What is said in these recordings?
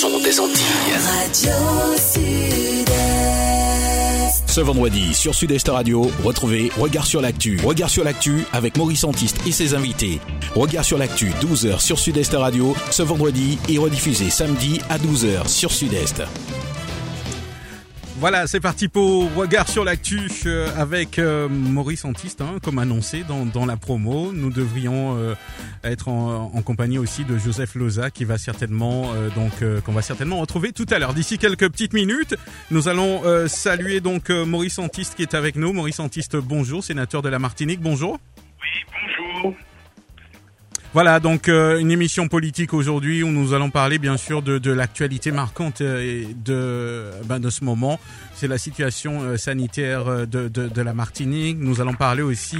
son des Antilles. Radio Sud-Est. Ce vendredi sur Sud-Est Radio, retrouvez Regard sur l'actu. Regard sur l'actu avec Maurice Antiste et ses invités. Regard sur l'actu, 12h sur Sud-Est Radio, ce vendredi et rediffusé samedi à 12h sur Sud-Est. Voilà, c'est parti pour Regard sur l'actu euh, avec euh, Maurice Antiste, hein, comme annoncé dans, la promo. Nous devrions euh, être en, en, compagnie aussi de Joseph Loza, qui va certainement donc qu'on va certainement retrouver tout à l'heure. D'ici quelques petites minutes, nous allons saluer donc Maurice Antiste qui est avec nous. Maurice Antiste, bonjour, sénateur de la Martinique, bonjour. Oui, bonjour. Voilà, donc euh, une émission politique aujourd'hui où nous allons parler bien sûr de, de l'actualité marquante euh, de, ben, de ce moment. C'est la situation euh, sanitaire de, de, la Martinique. Nous allons parler aussi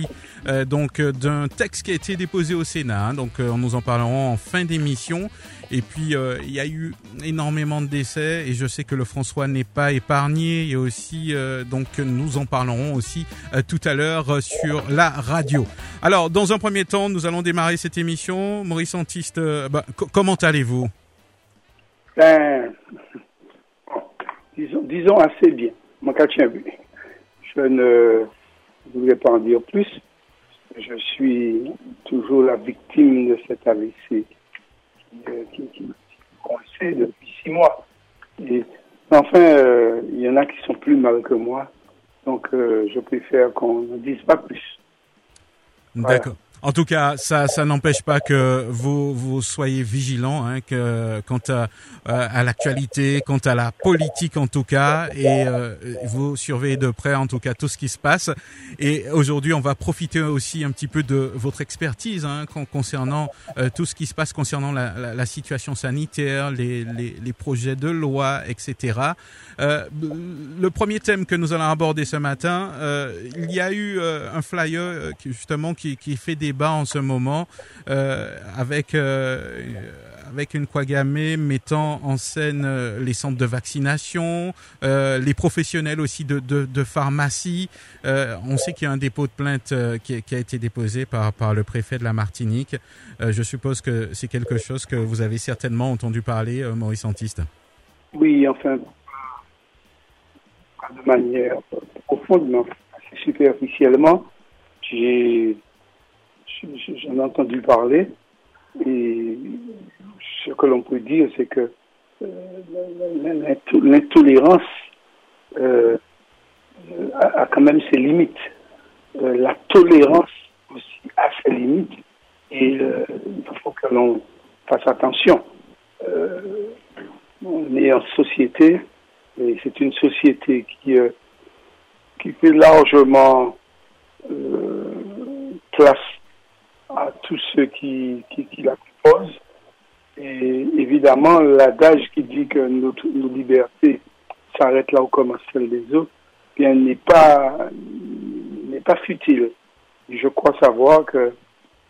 donc d'un texte qui a été déposé au Sénat. Hein. donc nous en parlerons en fin d'émission. Et puis, euh, il y a eu énormément de décès et je sais que le François n'est pas épargné. Et aussi, euh, donc, nous en parlerons aussi euh, tout à l'heure sur la radio. Alors, dans un premier temps, nous allons démarrer cette émission. Maurice Antiste, bah, comment allez-vous? Ben, disons assez bien. Mon Je ne voulais pas en dire plus. Je suis toujours la victime de cet AVC qui, qui, sait depuis six mois. Et, enfin, euh, il y en a qui sont plus mal que moi. Donc, euh, je préfère qu'on ne dise pas plus. D'accord. En tout cas, ça, ça n'empêche pas que vous, vous soyez vigilants hein, que, quant à, à l'actualité, quant à la politique en tout cas, et euh, vous surveillez de près en tout cas tout ce qui se passe. Et aujourd'hui, on va profiter aussi un petit peu de votre expertise hein, concernant euh, tout ce qui se passe concernant la, la, la situation sanitaire, les, les, les, projets de loi, etc. Euh, le premier thème que nous allons aborder ce matin, euh, il y a eu un flyer justement qui, qui fait des débat en ce moment euh, avec euh, avec une Kwagame mettant en scène euh, les centres de vaccination, les professionnels aussi de, de, pharmacie. On sait qu'il y a un dépôt de plainte qui, a été déposé par, par le préfet de la Martinique. je suppose que c'est quelque chose que vous avez certainement entendu parler, Maurice Antiste. Oui, enfin, de manière profonde, mais superficiellement, j'ai j'en ai entendu parler et ce que l'on peut dire, c'est que euh, l'intolérance euh, a, a, quand même ses limites. Euh, la tolérance aussi a ses limites et euh, il faut que l'on fasse attention. Euh, on est en société et c'est une société qui, euh, qui fait largement place tous ceux qui, qui, la composent. Et évidemment, l'adage qui dit que nos, nos libertés s'arrêtent là où commence celle des autres, bien n'est pas n'est pas futile. Je crois savoir que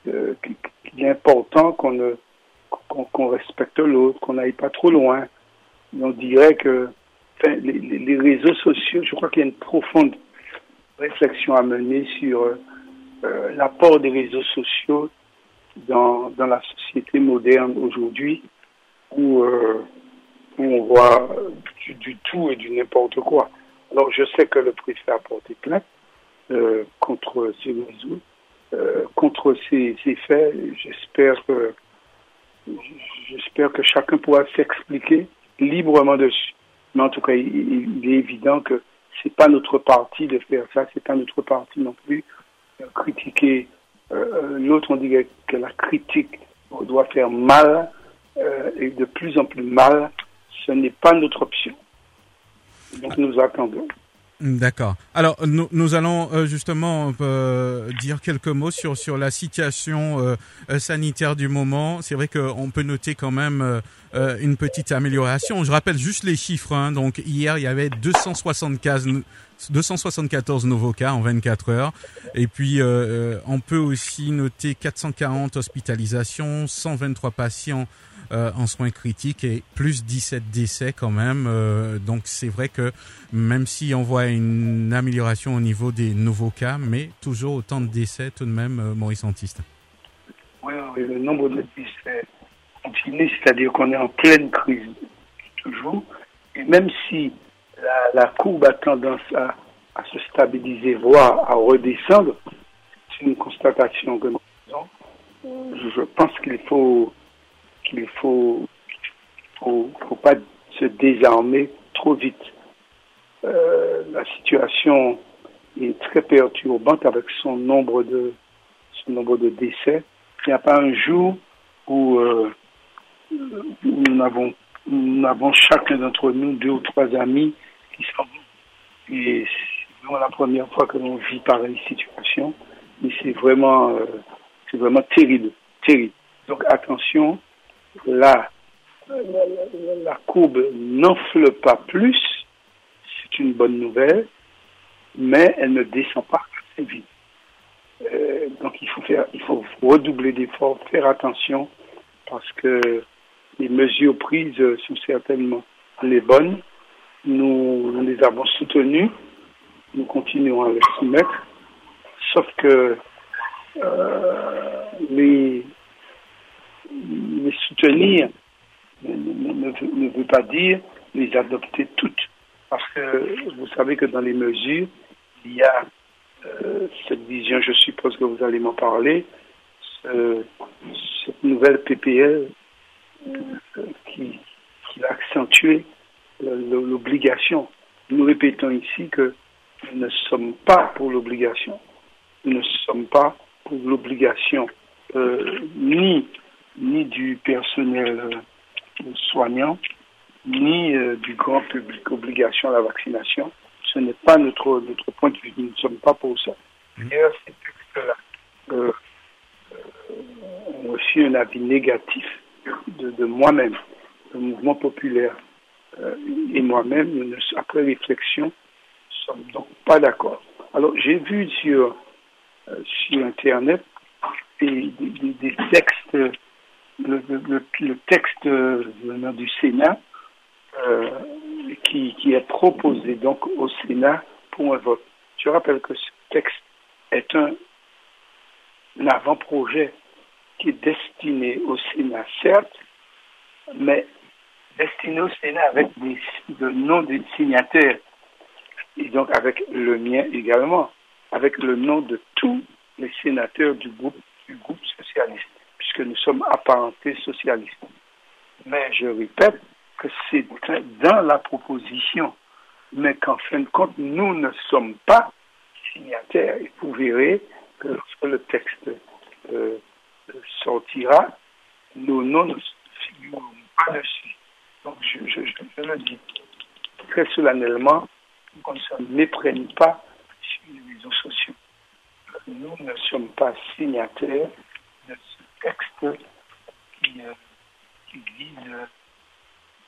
euh, qu'il est important qu'on qu'on qu respecte l'autre, qu'on n'aille pas trop loin. On dirait que les, réseaux sociaux, je crois qu'il y a une profonde réflexion à mener sur euh, l'apport des réseaux sociaux dans, dans la société moderne aujourd'hui où, euh, on voit du, tout et du n'importe quoi. Alors je sais que le préfet a porté plainte euh, contre ces réseaux, euh, contre ces, ces faits. J'espère que j'espère que chacun pourra s'expliquer librement dessus. Mais en tout cas, il, est évident que c'est pas notre parti de faire ça, c'est pas notre parti non plus critiquer euh, l'autre, on dit que la critique doit faire mal euh, et de plus en plus mal. Ce n'est pas notre option. Donc nous attendons. D'accord. Alors nous, nous allons euh, justement euh, dire quelques mots sur sur la situation euh, sanitaire du moment. C'est vrai qu'on peut noter quand même euh, une petite amélioration. Je rappelle juste les chiffres. Hein. Donc hier il y avait 275 274 nouveaux cas en 24 heures. Et puis, euh, on peut aussi noter 440 hospitalisations, 123 patients euh, en soins critiques et plus 17 décès quand même. Euh, donc, c'est vrai que même si on voit une amélioration au niveau des nouveaux cas, mais toujours autant de décès tout de même, euh, Maurice Antiste. Oui, le nombre de décès continue, c'est-à-dire qu'on est en pleine crise toujours. Et même si la, courbe a tendance à, se stabiliser, voire à redescendre, c'est une constatation que nous faisons. Je pense qu'il faut qu'il faut, faut, faut pas se désarmer trop vite. Euh, la situation est très perturbante avec son nombre de son nombre de décès. Il n'y a pas un jour où, euh, nous n'avons nous avons chacun d'entre nous deux ou trois amis qui sont et c'est la première fois que l'on vit pareille situation mais c'est vraiment euh, c'est vraiment terrible terrible donc attention là la, courbe n'enfle pas plus, c'est une bonne nouvelle, mais elle ne descend pas assez vite. Euh, donc il faut faire, il faut redoubler d'efforts, faire attention, parce que les mesures prises sont certainement les bonnes. Nous, les avons soutenues, nous continuons à les soumettre, sauf que euh, les soutenir ne, veut pas dire les adopter toutes. Parce que vous savez que dans les mesures, il y a euh, cette vision, je suppose que vous allez m'en parler, cette nouvelle PPL euh, qui, qui a l'obligation. Nous répétons ici que nous ne sommes pas pour l'obligation. Nous ne sommes pas pour l'obligation euh, ni, ni du personnel soignants, ni euh, du grand public obligation à la vaccination. Ce n'est pas notre, notre point de vue. Nous ne sommes pas pour ça. Mmh. D'ailleurs, ces textes-là euh, euh, ont aussi un avis négatif de, moi-même, le mouvement populaire et moi-même, après réflexion, ne sommes donc pas d'accord. Alors, j'ai vu sur, sur Internet des, des textes le, texte du Sénat euh, qui, est proposé donc au Sénat pour un vote. Je rappelle que ce texte est un, avant-projet qui est destiné au Sénat, certes, mais destiné au Sénat avec des, le nom des signataires, et donc avec le mien également, avec le nom de tous les sénateurs du groupe, du groupe socialiste puisque nous sommes apparentés socialistes. Mais je répète que c'est dans la proposition, mais qu'en fin de compte, nous ne sommes pas signataires. Et vous verrez que lorsque le texte euh, sortira, nos noms ne figureront pas dessus. Donc je, le dis très solennellement, qu'on ne se méprenne pas sur les réseaux sociaux. Nous ne sommes pas signataires texte qui, euh, qui vise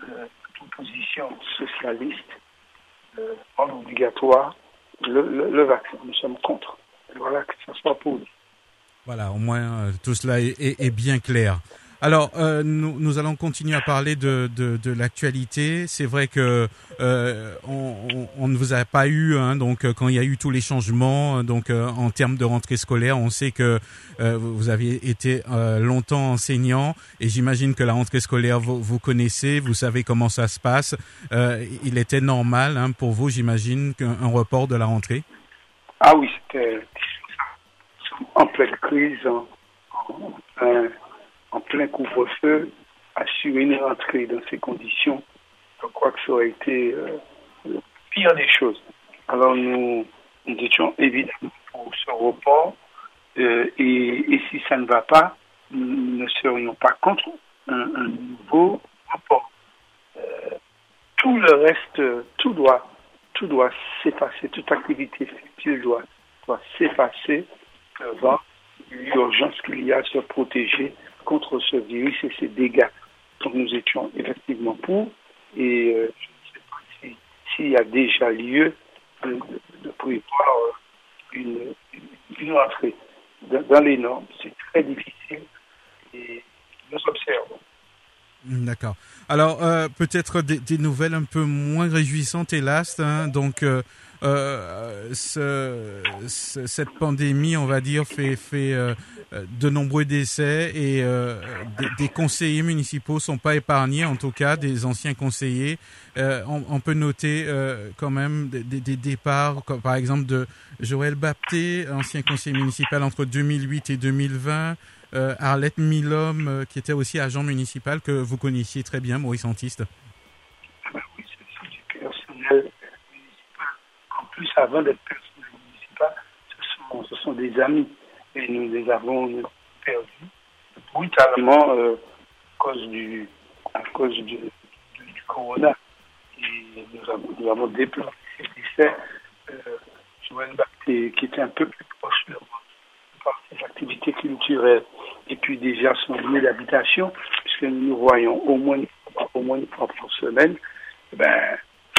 euh, toute position socialiste euh, en obligatoire le, vaccin. Nous sommes contre. Voilà que ça soit pour. Voilà, au moins tout cela est bien clair. Alors, euh, nous, nous, allons continuer à parler de, de, l'actualité. C'est vrai que euh, on, ne vous a pas eu, hein, donc quand il y a eu tous les changements, donc euh, en termes de rentrée scolaire, on sait que euh, vous aviez été euh, longtemps enseignant et j'imagine que la rentrée scolaire vous, connaissez, vous savez comment ça se passe. il était normal hein, pour vous, j'imagine, qu'un report de la rentrée? Ah oui, c'était en pleine crise. Plein couvre-feu, assurer une rentrée dans ces conditions, je crois que ça aurait été euh, le pire des choses. Alors nous, nous étions évidemment pour ce report, et, si ça ne va pas, nous ne serions pas contre un, nouveau report. Euh, tout le reste, tout doit, tout doit s'effacer, toute activité fictive doit, doit s'effacer devant l'urgence qu'il y a à se protéger contre ce virus et ses dégâts. Donc nous étions effectivement pour et euh, je ne sais pas s'il y a déjà lieu de, prévoir euh, une, une entrée dans, les normes. C'est très difficile et nous observons. D'accord. Alors euh, peut-être des, nouvelles un peu moins réjouissantes hélas. Hein. donc ce, cette pandémie, on va dire, fait, fait euh, de nombreux décès et euh, des, des, conseillers municipaux sont pas épargnés, en tout cas des anciens conseillers. Euh, on, on, peut noter euh, quand même des, des, départs, comme par exemple de Joël Bapté, ancien conseiller municipal entre 2008 et 2020. Euh, Arlette Milhomme, euh, qui était aussi agent municipal, que vous connaissiez très bien, Maurice Antiste. Ah ben oui, c'est du personnel municipal. En avant d'être personnel municipal, ce sont, des amis. Et nous les avons perdus brutalement euh, à cause du, corona. Nous avons, nous ces décès. Euh, qui était un peu plus proche de moi par ses activités culturelles et puis déjà son lieu d'habitation, puisque nous nous voyons au moins, au moins une fois par semaine, ben, euh,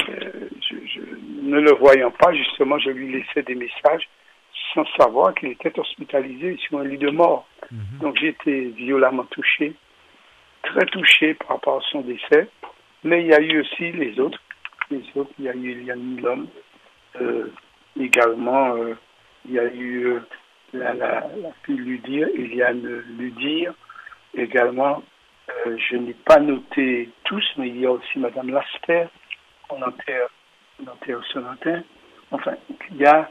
je, je, ne le voyant pas, justement, je lui laissais des messages sans savoir qu'il était hospitalisé sur un lit de mort. -hmm. Donc j'ai été violemment touché, très touché par rapport à son décès. Mais il y a eu aussi les autres. Les autres, il y a eu Eliane Milhomme, euh, également, euh, il y a eu euh, la, la, la fille Ludir, Eliane Ludir, également. Euh, je n'ai pas noté tous, mais il y a aussi Madame Laster, on enterre, on enterre ce. Enfin, il y a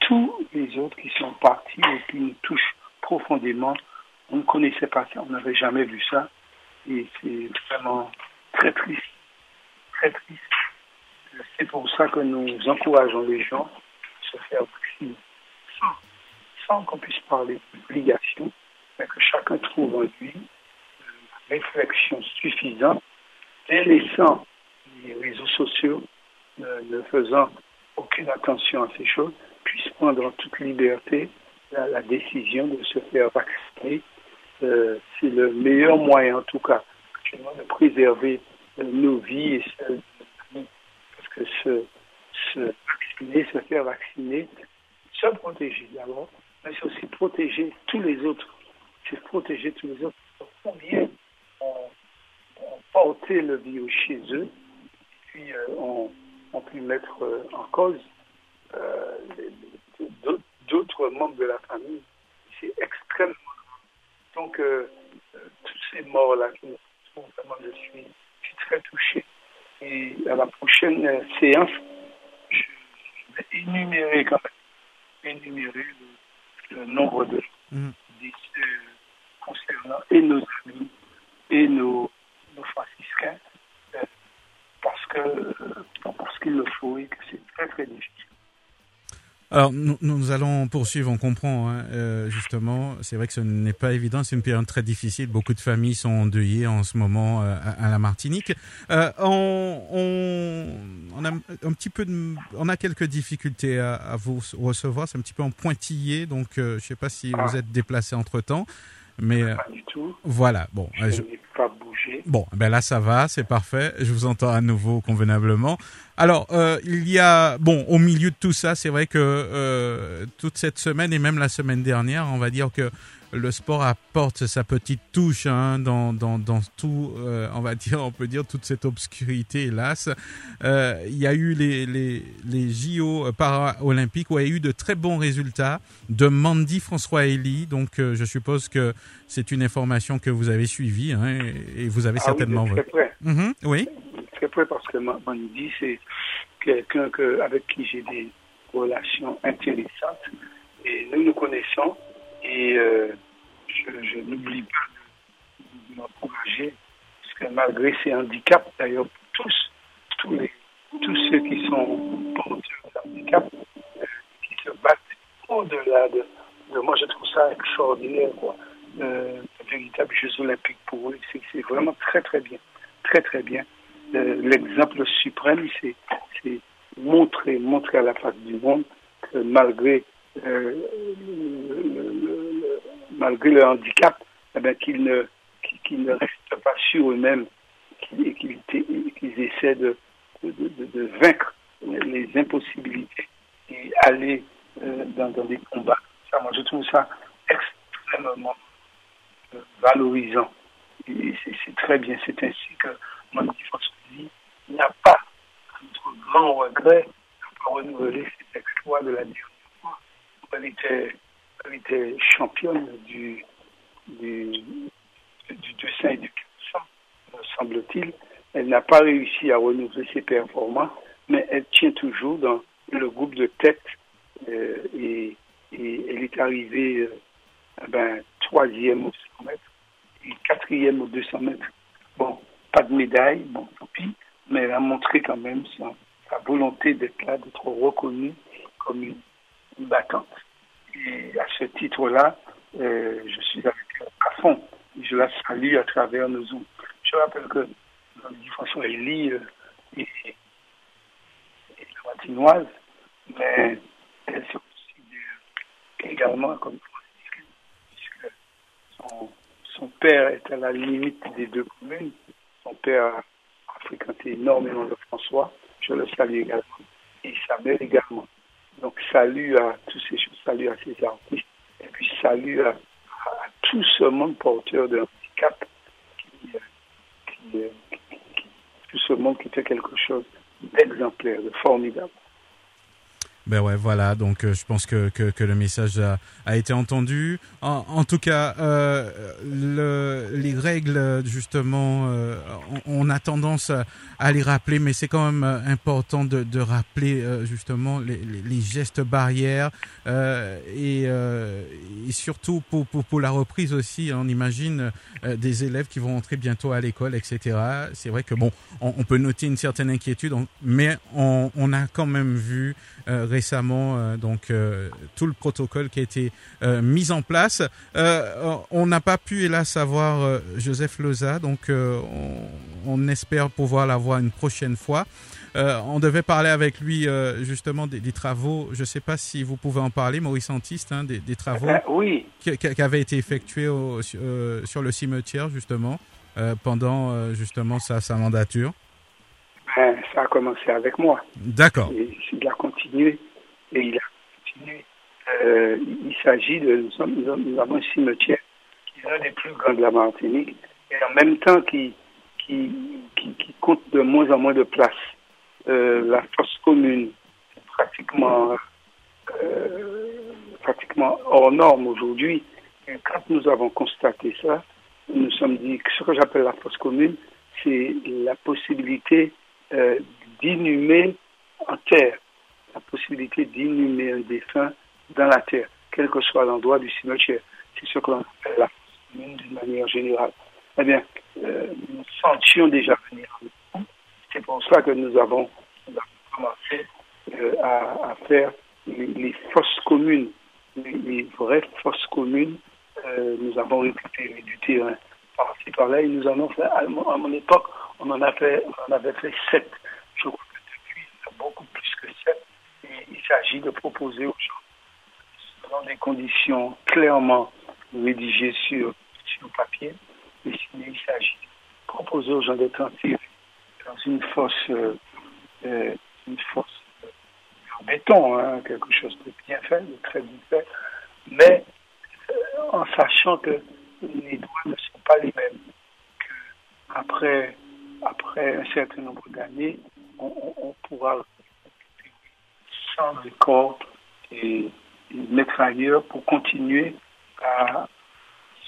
tous les autres qui sont partis et qui nous touchent profondément. On ne connaissait pas ça, on n'avait jamais vu ça. Et c'est vraiment très triste, très triste. C'est pour ça que nous encourageons les gens à se faire vacciner sans, qu'on puisse parler d'obligation, mais que chacun trouve en lui une réflexion suffisante, délaissant les réseaux sociaux, ne, ne faisant aucune attention à ces choses, puisse prendre en toute liberté la, décision de se faire vacciner. Euh, c'est le meilleur moyen, en tout cas, de préserver euh, nos vies et celles Parce que se, se, vacciner, se faire vacciner, se protéger d'abord, mais c'est aussi protéger tous les autres. C'est protéger tous les autres. Combien ont, ont porté le virus chez eux, puis euh, on, on peut mettre euh, en cause euh, d'autres membres de la famille. C'est extrêmement grave. Donc, toutes ces morts-là qui nous retrouvent, vraiment, je suis, je suis, très touché. Et à la prochaine séance, je, vais énumérer quand même, énumérer le, le nombre de mmh. décès concernant et nos amis et nos, nos franciscains, que parce qu'il le faut et que c'est très très difficile. Alors, nous, nous, allons poursuivre, on comprend, hein, euh, justement. C'est vrai que ce n'est pas évident, c'est une période très difficile. Beaucoup de familles sont endeuillées en ce moment euh, à, à, la Martinique. Euh, on, on, on, a un petit peu de, on a quelques difficultés à, à vous recevoir. C'est un petit peu en pointillé, donc je ne sais pas si ah. vous êtes déplacé entre-temps. Mais pas du tout. voilà, bon. Je, je... n'ai pas bougé. Bon, ben là ça va, c'est parfait. Je vous entends à nouveau convenablement. Alors, euh, il y a bon au milieu de tout ça, c'est vrai que euh, toute cette semaine et même la semaine dernière, on va dire que le sport apporte sa petite touche hein, dans, dans, dans tout, euh, on va dire, on peut dire toute cette obscurité, hélas. Euh, il y a eu les, les, les JO para-olympiques où il y a eu de très bons résultats de Mandy François Elie. Donc, euh, je suppose que c'est une information que vous avez suivie hein, et, vous avez ah certainement. Oui, très près. Mm -hmm, oui. Très près parce que Mandy, c'est quelqu'un que, avec qui j'ai des relations intéressantes et nous nous connaissons et euh, je, je n'oublie pas de, de m'encourager, parce que malgré ces handicaps, d'ailleurs, tous, tous, les, tous ceux qui sont porteurs d'handicap, euh, qui se battent au-delà de, de, Moi, je trouve ça extraordinaire, quoi. Euh, véritables Jeux olympiques pour eux, c'est vraiment très, très bien. Très, très bien. Euh, L'exemple suprême, c'est montrer, montrer à la face du monde que malgré euh, le, malgré le handicap, eh bien, qu'ils ne, qu'ils ne restent pas sur eux-mêmes et qu'ils qu essaient de, de, vaincre les impossibilités et aller euh, dans, dans, des combats. Ça, moi, je trouve ça extrêmement valorisant. Et c'est très bien. C'est ainsi que mon dit, il n'y a pas notre grand regret de renouveler ses exploits de la dernière fois. Elle était, championne du, du, du dessin et du dessin, me semble-t-il. Elle n'a pas réussi à renouveler ses performances, mais elle tient toujours dans le groupe de tête euh, et, elle est arrivée euh, ben, troisième au 100 mètres et quatrième au 200 mètres. Bon, pas de médaille, bon, tant pis, mais elle a montré quand même sa, volonté d'être là, d'être reconnue comme une, battante. Et à ce titre-là, euh, je suis avec elle à fond. Je la salue à travers nos ondes. Je rappelle que François Elie euh, et, et la Martinoise, mais elle se considère également comme puisque son, son père est à la limite des deux communes. Son père a fréquenté énormément de François. Je le salue également. Et sa mère également. Donc, salut à tous ces choses, salut à ces artistes. Et puis, salut à, tout ce monde porteur de handicap euh, euh, tout ce monde qui fait quelque chose d'exemplaire, de formidable. Ben ouais, voilà. Donc, euh, je pense que, que, que le message a, a été entendu. En, en tout cas, euh, le, les règles, justement, euh, on, on a tendance à, les rappeler, mais c'est quand même euh, important de, de rappeler euh, justement les, les, gestes barrières euh, et, et surtout pour, pour, pour la reprise aussi. On imagine des élèves qui vont entrer bientôt à l'école, etc. C'est vrai que bon, on, on peut noter une certaine inquiétude, mais on, on a quand même vu récemment euh, donc euh, tout le protocole qui a été euh, mis en place. On n'a pas pu hélas avoir euh, Joseph Loza, donc on, on espère pouvoir l'avoir une prochaine fois. Euh, on devait parler avec lui euh, justement des, des travaux. Je ne sais pas si vous pouvez en parler, Maurice Antiste, hein, des, des travaux Euh, oui, qui, avaient été effectués au- sur le cimetière justement pendant justement sa, sa mandature. ben, ça a commencé avec moi. D'accord. Et il a continué. Euh, il s'agit de. Nous, sommes, nous, avons- un cimetière qui est l'un des plus grands de la Martinique et en même temps qui, qui, qui, compte de moins en moins de place. Euh, la fosse commune, est pratiquement, euh, pratiquement hors norme aujourd'hui. Quand nous avons constaté ça, nous nous sommes dit que ce que j'appelle la fosse commune, c'est la possibilité d'inhumer en terre, la possibilité d'inhumer un défunt dans la terre, quel que soit l'endroit du cimetière. C'est ce que l'on appelle la commune d'une manière générale. Eh bien, euh, nous sentions déjà venir. C'est pour cela que nous avons, commencé euh, à, faire les, les fosses communes, les, vraies fosses communes. Euh, nous avons récupéré du terrain par-ci par-là et nous avons fait, à mon, époque, on en avait fait sept. Je crois que depuis, il y a beaucoup plus que sept. Et il s'agit de proposer aux gens, selon des conditions clairement rédigées sur, sur papier, mais il s'agit de proposer aux gens d'être enterrés dans une fosse, euh, euh, une fosse euh, en béton, hein, quelque chose de bien fait, de très bien fait, mais euh, en sachant que les droits ne sont pas les mêmes, qu'après après un certain nombre d'années, on pourra sans le corps et, et mettre ailleurs pour continuer à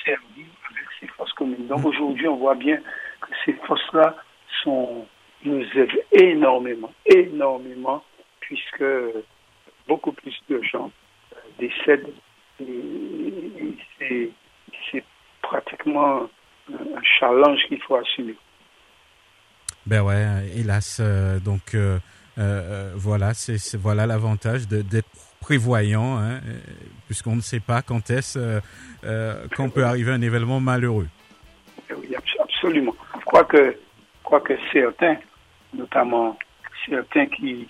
servir avec ces fosses communes. Donc aujourd'hui, on voit bien que ces fosses-là sont, nous aident énormément, énormément, puisque beaucoup plus de gens euh, décèdent et, c'est pratiquement un challenge qu'il faut assumer. Ben ouais, hélas, euh, donc euh, euh, voilà, c'est, voilà l'avantage d'être prévoyant, hein, euh, puisqu'on ne sait pas quand est-ce euh, euh, qu'on peut arriver un événement malheureux. Oui, abs- absolument. Je crois que, crois que certains, notamment certains qui,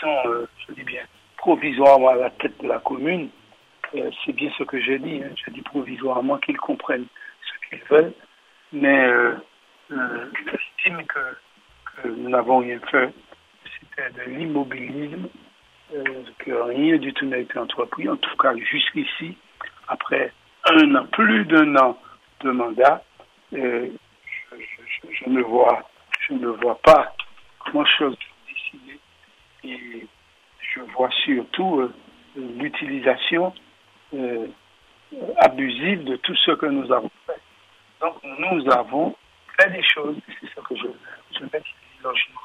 sont, euh, je dis bien, provisoirement à la tête de la commune, euh, c'est bien ce que je dis. hein. Je dis provisoirement qu'ils comprennent ce qu'ils veulent, mais euh, euh, j'estime que, que nous n'avons rien fait. De l'immobilisme, euh, que rien du tout n'a été entrepris. En tout cas, jusqu'ici, après un an, plus d'un an de mandat, euh, je, ne vois, je ne vois pas grand chose décider et je vois surtout euh, l'utilisation abusive de tout ce que nous avons fait. Donc nous avons fait des choses, c'est ce que je, je mets logement.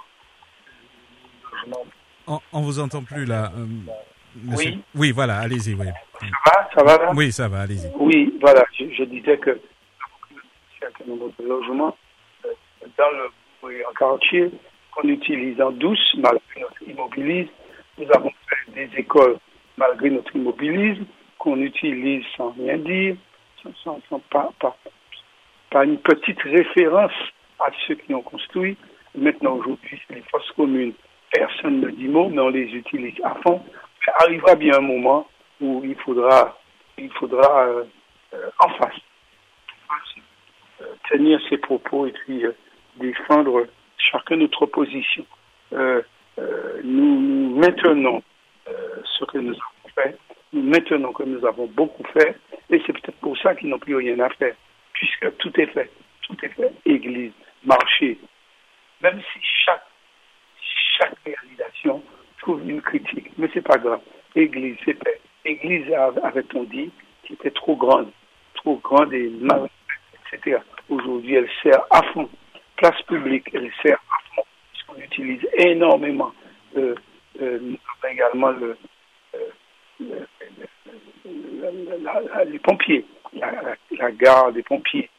On, on vous entend plus là. Euh, monsieur. Oui. Oui, voilà, allez-y. Oui. Ça va, ça va là Oui, ça va, allez-y. Oui, voilà, je, je disais que certain nombre de logements euh, dans le en quartier qu'on utilise en douce malgré notre immobilisme. Nous avons fait des écoles malgré notre immobilisme qu'on utilise sans rien dire, sans, sans, sans pas, pas, pas une petite référence à ceux qui ont construit. Maintenant, aujourd'hui, c'est les forces communes. Personne ne dit mot, mais on les utilise à fond. Arrivera bien un moment où il faudra, il faudra euh, euh, en face euh, tenir ses propos et puis défendre chacun notre position. Nous, nous maintenons ce que nous avons fait, nous maintenons que nous avons beaucoup fait, et c'est peut-être pour ça qu'ils n'ont plus rien à faire, puisque tout est fait, tout est fait, église, marché, même si chaque trouve une critique, mais c'est pas grave. Église, c'est. Église, avait-on dit, qui était trop grande, trop grande et mal, etc. Aujourd'hui, elle sert à fond. Place publique, elle sert à fond, puisqu'on utilise énormément euh, euh, également les pompiers, la, gare des pompiers.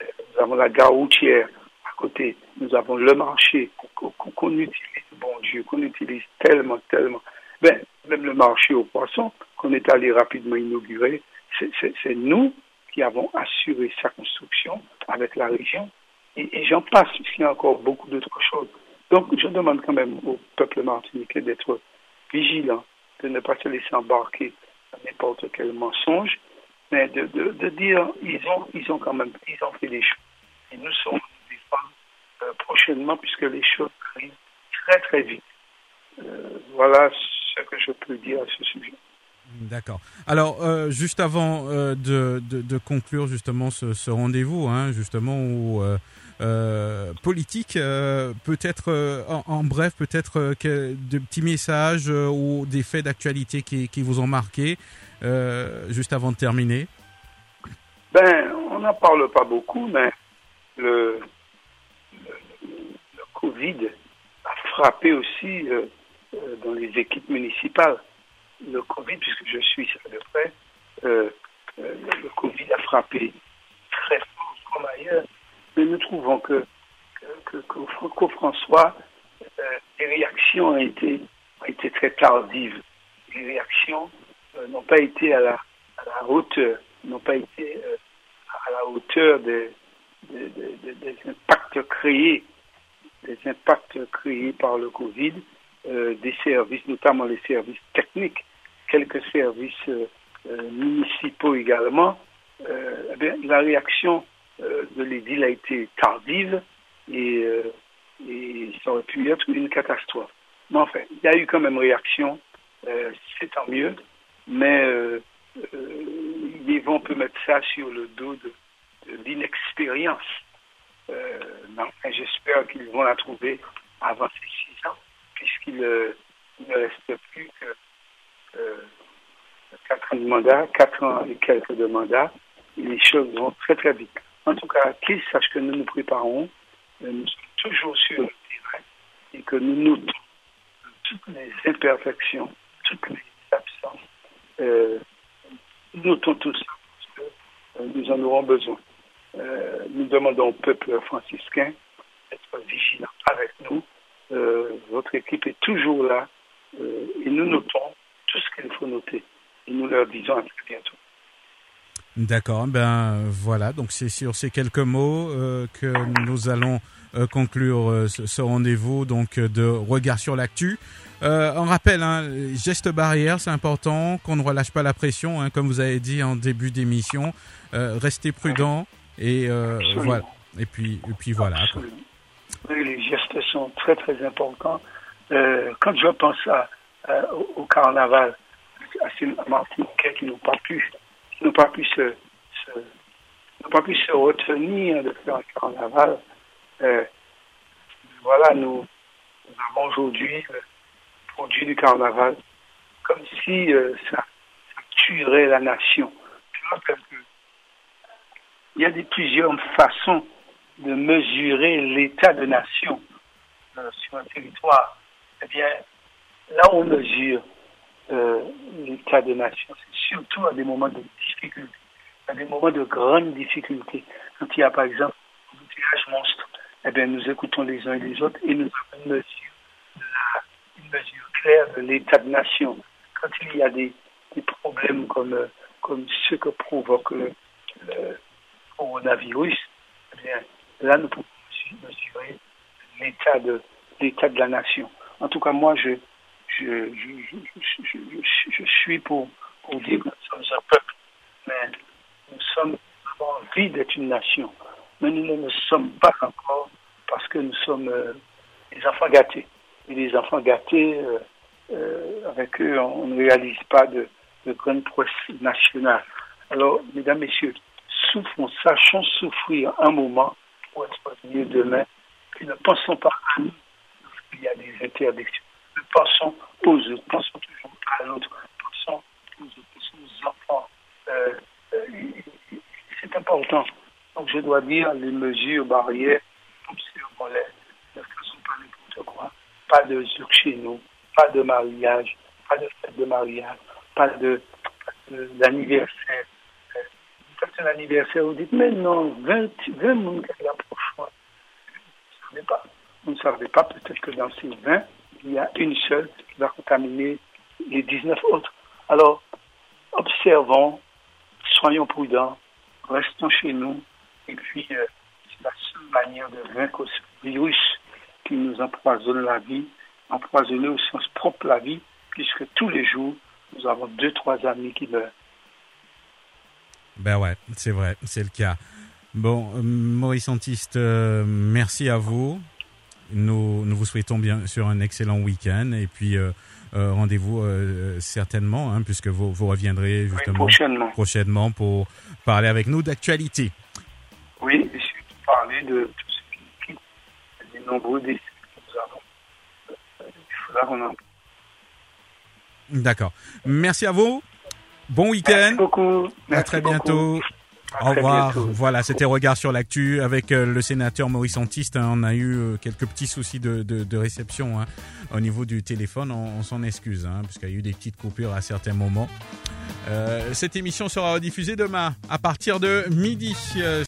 Nous avons la gare routière côté. Nous avons le marché qu'on utilise, bon Dieu, qu'on utilise tellement, tellement. Ben, même le marché aux poissons qu'on est allé rapidement inaugurer, c'est nous qui avons assuré sa construction avec la région. Et, j'en passe, puisqu'il y a encore beaucoup d'autres choses. Donc, je demande quand même au peuple martiniquais d'être vigilant, de ne pas se laisser embarquer dans n'importe quel mensonge, mais de, dire ils ont, ils ont quand même ils ont fait des choses. Et nous sommes prochainement, puisque les choses arrivent très très vite. Euh, voilà ce que je peux dire à ce sujet. D'accord. Alors, euh, juste avant euh, de, de, de, conclure justement ce, ce rendez-vous, hein, justement, où euh, euh politique, peut-être en, en, bref, peut-être de petits messages ou des faits d'actualité qui, qui, vous ont marqué, juste avant de terminer. Ben, on n'en parle pas beaucoup, mais le Covid a frappé aussi dans les équipes municipales le Covid, puisque je suis ça de près, euh, euh, le Covid a frappé très fort comme ailleurs, mais nous trouvons que, que, François, euh, les réactions ont été, ont été très tardives. Les réactions euh, n'ont pas été à la, hauteur, n'ont pas été euh, à la hauteur des, impacts créés, des impacts créés par le Covid. Euh, des services, notamment les services techniques, quelques services euh, municipaux également, euh, eh la réaction de l'édile a été tardive et, ça aurait pu être une catastrophe. Mais enfin, il y a eu quand même réaction, c'est tant mieux, mais les vents peut mettre ça sur le dos de, de l'inexpérience. J'espère qu'ils vont la trouver avant ces six ans puisqu'il euh, ne reste plus que euh, quatre ans de mandat, quatre ans et quelques de mandat, et les choses vont très très vite. En tout cas, qu'ils sachent que nous nous préparons, euh, nous sommes toujours terrain et que nous notons toutes les imperfections, toutes les absences. Euh, notons tout ça parce que nous en aurons besoin. Euh, nous demandons au peuple franciscain d'être vigilant avec nous euh, votre équipe est toujours là euh, et nous notons tout ce qu'il faut noter. Et nous leur disons à très bientôt. D'accord, ben voilà, donc c'est sur ces quelques mots euh, que nous allons euh, conclure euh, ce, rendez-vous donc de regard sur l'actu. on rappelle, hein, geste barrière, c'est important, qu'on ne relâche pas la pression, hein, comme vous avez dit en début d'émission, restez prudent et voilà. Et puis, et puis voilà. Oui, les gestes sont très très importants. Euh, quand je pense à, au, au, carnaval, à ces Martiniquais qui n'ont pas pu, n'ont pas pu se, se n'ont pas pu se retenir de faire un carnaval, euh, voilà, nous, nous avons aujourd'hui le produit du carnaval comme si euh, ça, ça tuerait la nation. Je rappelle que il y a des, plusieurs façons de mesurer l'état de nation euh, sur un territoire. Eh bien, là on mesure euh, l'état de nation, c'est surtout à des moments de difficulté, à des moments de grande difficulté. Quand il y a, par exemple, un outillage monstre, eh bien, nous écoutons les uns et les autres et nous avons une mesure, une mesure claire de l'état de nation. Quand il y a des, des problèmes comme, euh, comme ce que provoque le, le coronavirus, eh là, nous pouvons mesu- mesurer l'état de, l'état de la nation. En tout cas, moi, je, je, je, je, suis pour, pour dire que nous sommes un peuple, mais nous sommes avons envie d'être une nation. Mais nous ne le sommes pas encore parce que nous sommes euh, des enfants gâtés. Et les enfants gâtés, euh, euh, avec eux, on ne réalise pas de, de grandes prouesses nationales. Alors, mesdames, messieurs, souffrons, sachons souffrir un moment pour être mieux demain. Et ne pensons pas à nous lorsqu'il y a des interdictions. Nous pensons aux autres, pensons toujours à l'autre, pensons aux autres, pensons aux enfants. Euh, euh, c'est important. Donc, je dois dire, les mesures barrières, observons-les, ne faisons pas n'importe quoi. Pas de zouk chez nous, pas de mariage, pas de fête de mariage, pas de- d'anniversaire. Euh, Vous faites un anniversaire, vous dites, mais non, 20, 20 monde qui approchent. Vous ne savez pas. Vous ne savez pas, peut-être que dans ces 20, il y a une seule qui va contaminer les 19 autres. Alors, observons, soyons prudents, restons chez nous, et puis euh, c'est la seule manière de vaincre ce virus qui nous empoisonne la vie, empoisonner au sens propre la vie, puisque tous les jours, nous avons deux, trois amis qui meurent. Ben ouais, c'est vrai, c'est le cas. Bon, euh, Maurice Antiste, euh, merci à vous. Nous, nous vous souhaitons bien sûr un excellent week-end et puis euh, euh, rendez-vous euh, certainement, hein, puisque vous, vous reviendrez Oui, justement prochainement. prochainement pour parler avec nous d'actualité. Oui, et surtout parler de tout ce qui des nombreux décès que nous avons. Il faudra qu'on en D'accord. Merci à vous. Bon Merci week-end. beaucoup. À Merci très beaucoup. bientôt. À Au très revoir. Voilà, c'était Regard sur l'actu avec euh, le sénateur Maurice Antiste. hein. On a eu euh, quelques petits soucis de, de- de réception hein. au niveau du téléphone. On, on s'en excuse, hein, parce qu'il y a eu des petites coupures à certains moments. Euh, cette émission sera rediffusée demain à partir de midi.